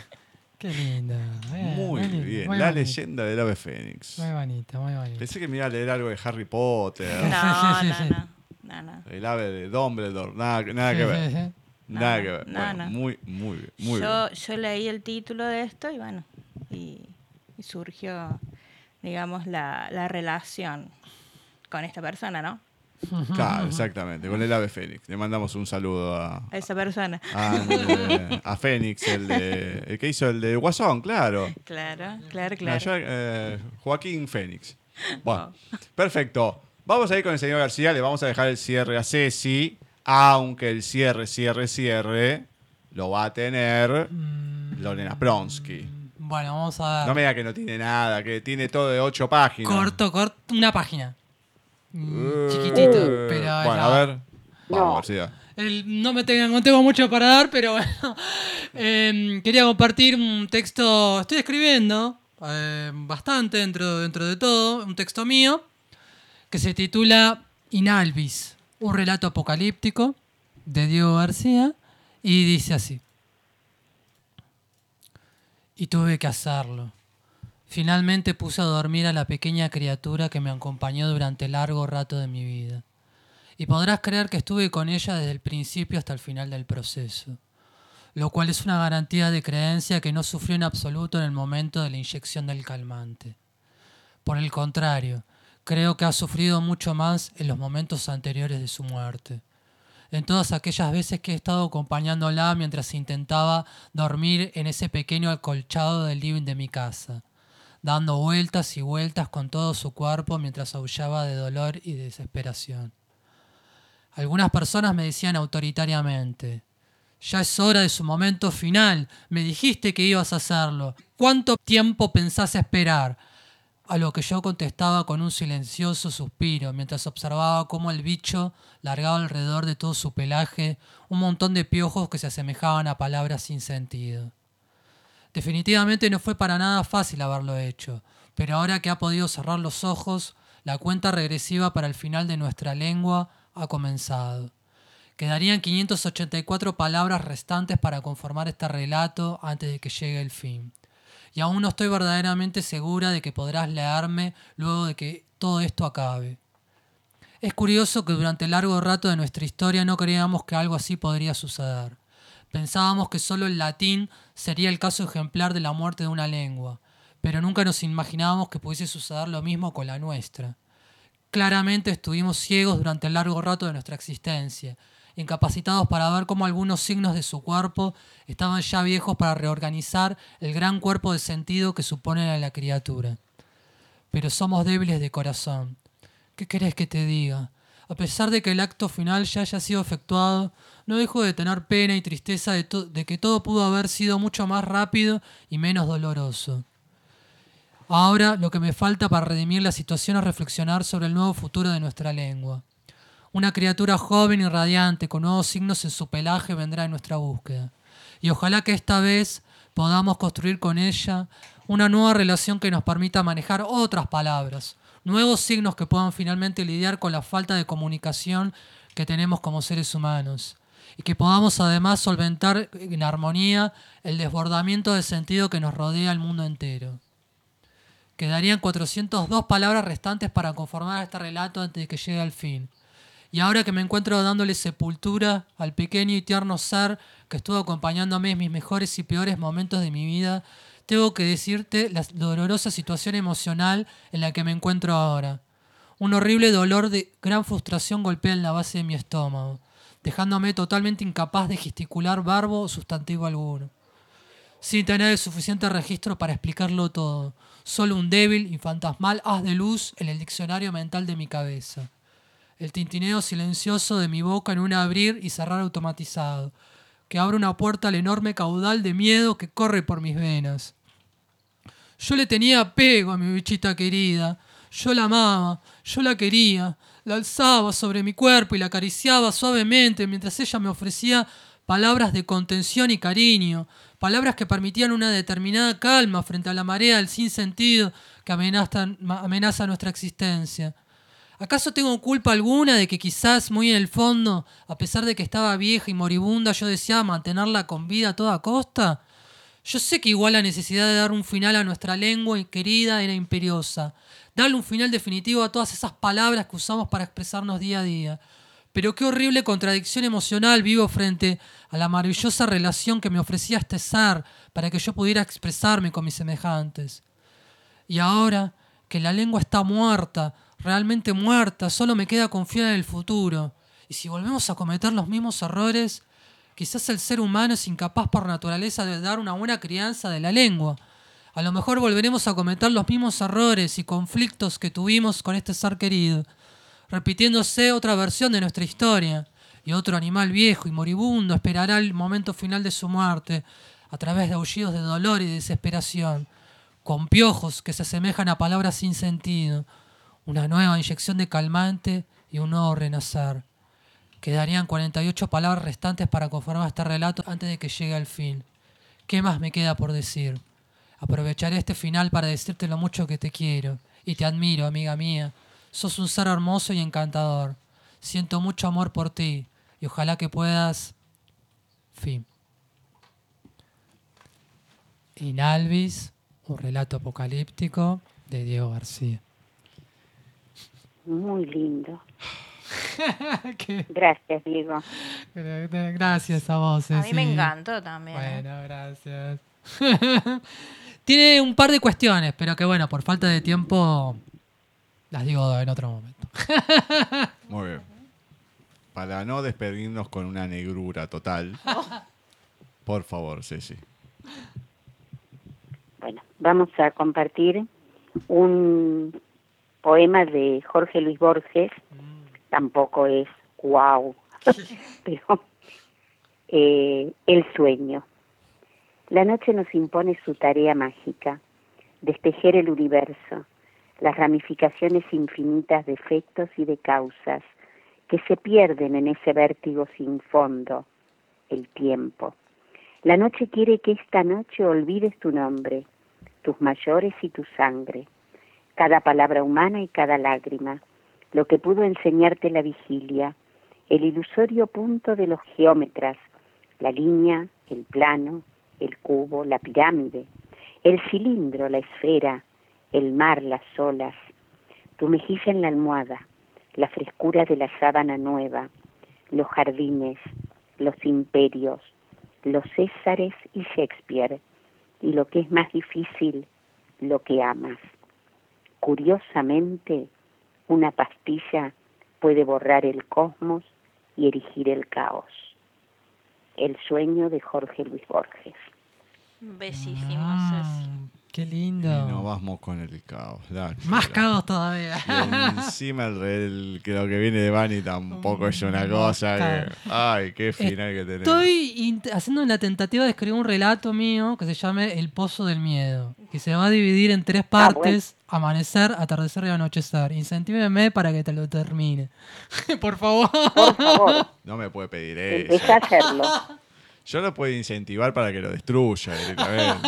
Qué lindo. Bien, Muy bien. muy La bonito, leyenda del ave fénix. Muy bonito, muy bonito. Pensé que me iba a leer algo de Harry Potter, No, no, no. No, no. el ave de Dumbledore, nada, nada que ver. Nada que ver. no, Bueno, no. muy, muy bien. Muy yo, yo leí el título de esto y bueno, y, y surgió, digamos, la, la relación con esta persona, ¿no? Claro, exactamente. Con el ave fénix. Le mandamos un saludo a, A esa persona. a, a Fénix, el, de, el que hizo el de Guasón, claro. Claro, claro, claro. yo, eh, Joaquín Fénix. Bueno, perfecto. Vamos a ir con el señor García, le vamos a dejar el cierre a Ceci, aunque el cierre, cierre, cierre lo va a tener Lorena Pronsky. Bueno, vamos a ver. No me diga que no tiene nada, que tiene todo de ocho páginas. Corto, corto, una página. Mm, Eh, Chiquitito, pero Bueno, a ver. Vamos, No. García. El- no me tengo, no tengo mucho para dar, pero bueno. Em, quería compartir un texto. Estoy escribiendo eh, bastante dentro, dentro de todo. Un texto mío que se titula Inalvis, un relato apocalíptico de Diego García. Y dice así. Y tuve que hacerlo. Finalmente puse a dormir a la pequeña criatura que me acompañó durante largo rato de mi vida. Y podrás creer que estuve con ella desde el principio hasta el final del proceso, lo cual es una garantía de creencia que no sufrió en absoluto en el momento de la inyección del calmante. Por el contrario, creo que ha sufrido mucho más en los momentos anteriores de su muerte. En todas aquellas veces que he estado acompañándola mientras intentaba dormir en ese pequeño acolchado del living de mi casa, dando vueltas y vueltas con todo su cuerpo mientras aullaba de dolor y desesperación. Algunas personas me decían autoritariamente, ya es hora de su momento final, me dijiste que ibas a hacerlo, ¿cuánto tiempo pensás esperar? A lo que yo contestaba con un silencioso suspiro mientras observaba cómo el bicho largaba alrededor de todo su pelaje un montón de piojos que se asemejaban a palabras sin sentido. Definitivamente no fue para nada fácil haberlo hecho, pero ahora que ha podido cerrar los ojos, la cuenta regresiva para el final de nuestra lengua ha comenzado. Quedarían 584 palabras restantes para conformar este relato antes de que llegue el fin. Y aún no estoy verdaderamente segura de que podrás leerme luego de que todo esto acabe. Es curioso que durante el largo rato de nuestra historia no creíamos que algo así podría suceder. Pensábamos que solo el latín sería el caso ejemplar de la muerte de una lengua, pero nunca nos imaginábamos que pudiese suceder lo mismo con la nuestra. Claramente estuvimos ciegos durante el largo rato de nuestra existencia, incapacitados para ver cómo algunos signos de su cuerpo estaban ya viejos para reorganizar el gran cuerpo de sentido que supone a la criatura. Pero somos débiles de corazón. ¿Qué querés que te diga? A pesar de que el acto final ya haya sido efectuado, no dejo de tener pena y tristeza de, de que todo pudo haber sido mucho más rápido y menos doloroso. Ahora lo que me falta para redimir la situación es reflexionar sobre el nuevo futuro de nuestra lengua. Una criatura joven y radiante con nuevos signos en su pelaje vendrá en nuestra búsqueda. Y ojalá que esta vez podamos construir con ella una nueva relación que nos permita manejar otras palabras, nuevos signos que puedan finalmente lidiar con la falta de comunicación que tenemos como seres humanos y que podamos además solventar en armonía el desbordamiento de sentido que nos rodea el mundo entero. Quedarían 402 palabras restantes para conformar este relato antes de que llegue al fin. Y ahora que me encuentro dándole sepultura al pequeño y tierno ser que estuvo acompañándome en mis mejores y peores momentos de mi vida, tengo que decirte la dolorosa situación emocional en la que me encuentro ahora. Un horrible dolor de gran frustración golpea en la base de mi estómago, dejándome totalmente incapaz de gesticular verbo o sustantivo alguno sin tener el suficiente registro para explicarlo todo. Solo un débil y fantasmal haz de luz en el diccionario mental de mi cabeza. El tintineo silencioso de mi boca en un abrir y cerrar automatizado, que abre una puerta al enorme caudal de miedo que corre por mis venas. Yo le tenía apego a mi bichita querida. Yo la amaba, yo la quería. La alzaba sobre mi cuerpo y la acariciaba suavemente mientras ella me ofrecía palabras de contención y cariño, palabras que permitían una determinada calma frente a la marea del sinsentido que amenaza, amenaza nuestra existencia. ¿Acaso tengo culpa alguna de que quizás muy en el fondo, a pesar de que estaba vieja y moribunda, yo deseaba mantenerla con vida a toda costa? Yo sé que igual la necesidad de dar un final a nuestra lengua querida era imperiosa, darle un final definitivo a todas esas palabras que usamos para expresarnos día a día. Pero qué horrible contradicción emocional vivo frente a la maravillosa relación que me ofrecía este ser para que yo pudiera expresarme con mis semejantes. Y ahora que la lengua está muerta, realmente muerta, solo me queda confiar en el futuro. Y si volvemos a cometer los mismos errores, quizás el ser humano es incapaz por naturaleza de dar una buena crianza de la lengua. A lo mejor volveremos a cometer los mismos errores y conflictos que tuvimos con este ser querido, repitiéndose otra versión de nuestra historia, y otro animal viejo y moribundo esperará el momento final de su muerte, a través de aullidos de dolor y desesperación, con piojos que se asemejan a palabras sin sentido, una nueva inyección de calmante y un nuevo renacer. Quedarían 48 palabras restantes para conformar este relato antes de que llegue al fin. ¿Qué más me queda por decir? Aprovecharé este final para decirte lo mucho que te quiero y te admiro, amiga mía. Sos un ser hermoso y encantador. Siento mucho amor por ti y ojalá que puedas... Fin. Inalvis, un relato apocalíptico de Diego García. Muy lindo. Gracias, Diego. Gracias a vos. A mí me encantó también. ¿eh? Bueno, gracias. Tiene un par de cuestiones, pero que bueno, por falta de tiempo las digo en otro momento. Muy bien. Para no despedirnos con una negrura total, por favor, Ceci. Bueno, vamos a compartir un poema de Jorge Luis Borges. Tampoco es wow, pero eh, El sueño. La noche nos impone su tarea mágica, destejer el universo, las ramificaciones infinitas de efectos y de causas que se pierden en ese vértigo sin fondo, el tiempo. La noche quiere que esta noche olvides tu nombre, tus mayores y tu sangre, cada palabra humana y cada lágrima, lo que pudo enseñarte la vigilia, el ilusorio punto de los geómetras, la línea, el plano, el cubo, la pirámide, el cilindro, la esfera, el mar, las olas, tu mejilla en la almohada, la frescura de la sábana nueva, los jardines, los imperios, los Césares y Shakespeare, y lo que es más difícil, lo que amas. Curiosamente, una pastilla puede borrar el cosmos y erigir el caos. El sueño de Jorge Luis Borges. Besísimo, Qué Y lindo. nos vamos con el caos. la Más caos todavía. Y encima el, el- que lo que viene de Bani tampoco es una cosa que... Ay, qué final que tenemos. Estoy haciendo una tentativa de escribir un relato mío que se llame El Pozo del Miedo, que se va a dividir en tres Ah, partes, amanecer, atardecer y anochecer. Incentíveme para que te lo termine. Por favor. Por favor, No me puede pedir eso. empecé a hacerlo. Yo lo puedo incentivar para que lo destruya directamente.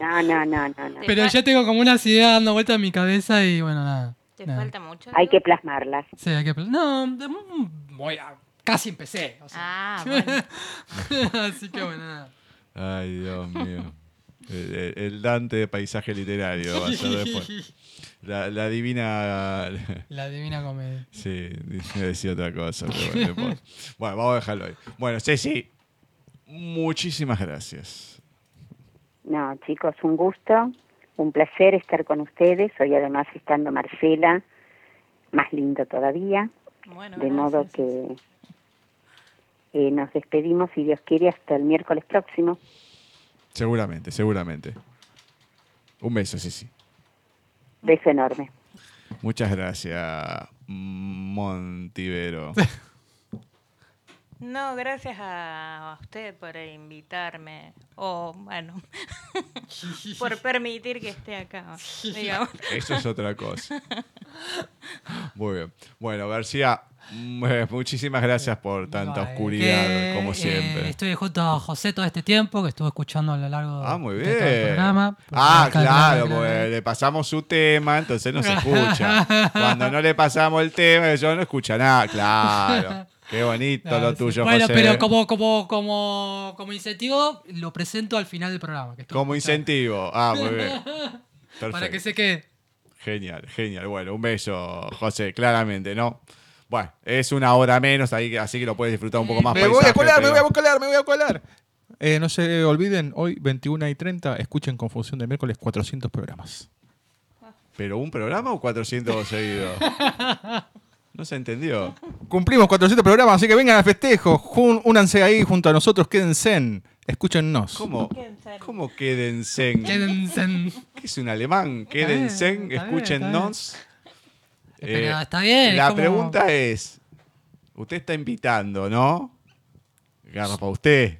No, no, no, no, no. Pero ya tengo como unas ideas dando vueltas en mi cabeza y bueno, nada. ¿Te nada. falta mucho? Hay que plasmarlas. Sí, hay que... pl- No, mm, voy a... casi empecé. o sea. Ah, bueno. Así que bueno, nada. Ay, Dios mío. El, el- el Dante de paisaje literario va a ser después. La, la divina... La divina comedia. Sí, decía otra cosa. pero bueno. Bueno, vamos a dejarlo ahí. Bueno, Ceci, muchísimas gracias. No, chicos, un gusto, un placer estar con ustedes. Hoy además estando Marcela, más lindo todavía. Bueno, De modo que eh, nos despedimos, si Dios quiere, hasta el miércoles próximo. Seguramente, seguramente. Un beso, Ceci. Beso enorme. Muchas gracias, Montivero. No, gracias a usted por invitarme. O, bueno, por permitir que esté acá. digamos. Eso es otra cosa. Muy bien. Bueno, García, Mm, eh, Muchísimas gracias por tanta Bueno, oscuridad, que, como eh, siempre. estoy junto a José todo este tiempo, que estuvo escuchando a lo largo Ah, muy de bien. todo el programa. Ah, claro, porque le pasamos su tema, entonces no se escucha. Cuando no le pasamos el tema, yo no escucha nada. Claro. Qué bonito Ah, lo sí. tuyo, Bueno, José. pero como, como, como, como incentivo, lo presento al final del programa. que Como incentivo. Ah, muy bien. Para Perfecto. que se quede. Genial, genial. Bueno, un beso, José, claramente, ¿no? Bueno, es una hora menos, ahí, así que lo puedes disfrutar un poco más. Me voy a colar, me voy a colar, me voy a colar. Eh, no se olviden, hoy 21 y 30, escuchen Confusión de miércoles 400 programas. ¿Pero un programa o 400 seguidos? No se entendió. Cumplimos 400 programas, así que vengan al festejo, jun- únanse ahí junto a nosotros, quédense, en, escúchennos. ¿Cómo? Quédense. ¿Cómo quédense? Quédense en- ¿Qué es un alemán? Quédense, está bien, escúchennos. Pero Eh, está bien, es La como- pregunta es, usted está invitando, ¿no? Garpa, usted.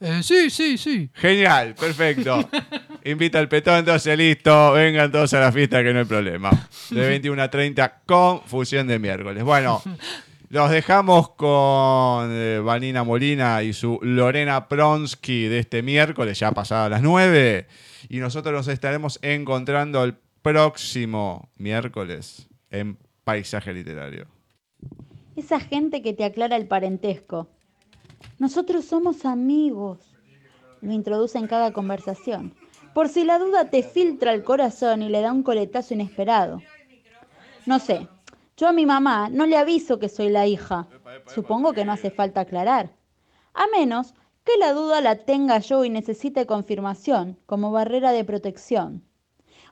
Eh, sí, sí, sí. Genial, perfecto. Invita al petón, entonces listo. Vengan todos a la fiesta que no hay problema. De 21 a 30 con fusión de miércoles. Bueno, los dejamos con eh, Vanina Molina y su Lorena Pronsky de este miércoles, ya pasadas las 9. Y nosotros nos estaremos encontrando el próximo miércoles en Paisaje Literario. Esa gente que te aclara el parentesco. Nosotros somos amigos. Lo introduce en cada conversación. Por si la duda te filtra el corazón y le da un coletazo inesperado. No sé, yo a mi mamá no le aviso que soy la hija. Supongo que no hace falta aclarar. A menos que la duda la tenga yo y necesite confirmación, como barrera de protección.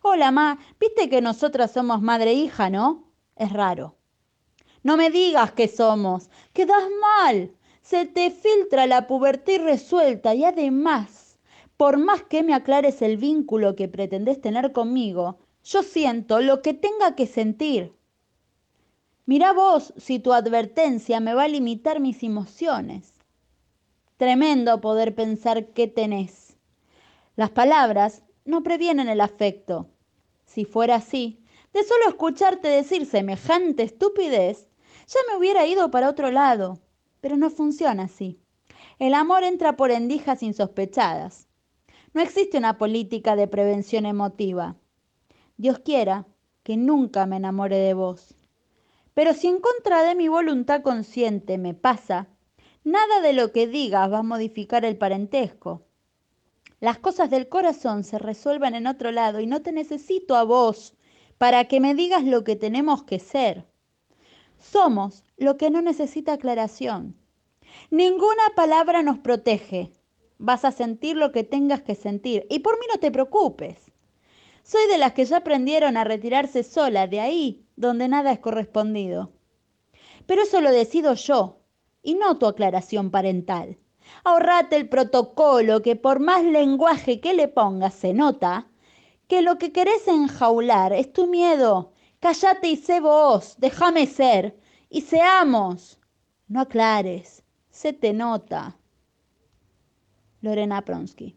Hola, ma, viste que nosotras somos madre e hija, ¿no? Es raro. No me digas que somos. Quedas mal. Se te filtra la pubertad resuelta y además, por más que me aclares el vínculo que pretendés tener conmigo, yo siento lo que tenga que sentir. Mirá vos si tu advertencia me va a limitar mis emociones. Tremendo poder pensar qué tenés. Las palabras no previenen el afecto. Si fuera así, de solo escucharte decir semejante estupidez, ya me hubiera ido para otro lado. Pero no funciona así. El amor entra por endijas insospechadas. No existe una política de prevención emotiva. Dios quiera que nunca me enamore de vos. Pero si en contra de mi voluntad consciente me pasa, nada de lo que digas va a modificar el parentesco. Las cosas del corazón se resuelven en otro lado y no te necesito a vos para que me digas lo que tenemos que ser. Somos lo que no necesita aclaración. Ninguna palabra nos protege. Vas a sentir lo que tengas que sentir y por mí no te preocupes. Soy de las que ya aprendieron a retirarse sola de ahí donde nada es correspondido. Pero eso lo decido yo y no tu aclaración parental. Ahorrate el protocolo que por más lenguaje que le pongas se nota que lo que querés enjaular es tu miedo. Cállate y sé vos, déjame ser y seamos. No aclares, se te nota. Lorena Pronsky.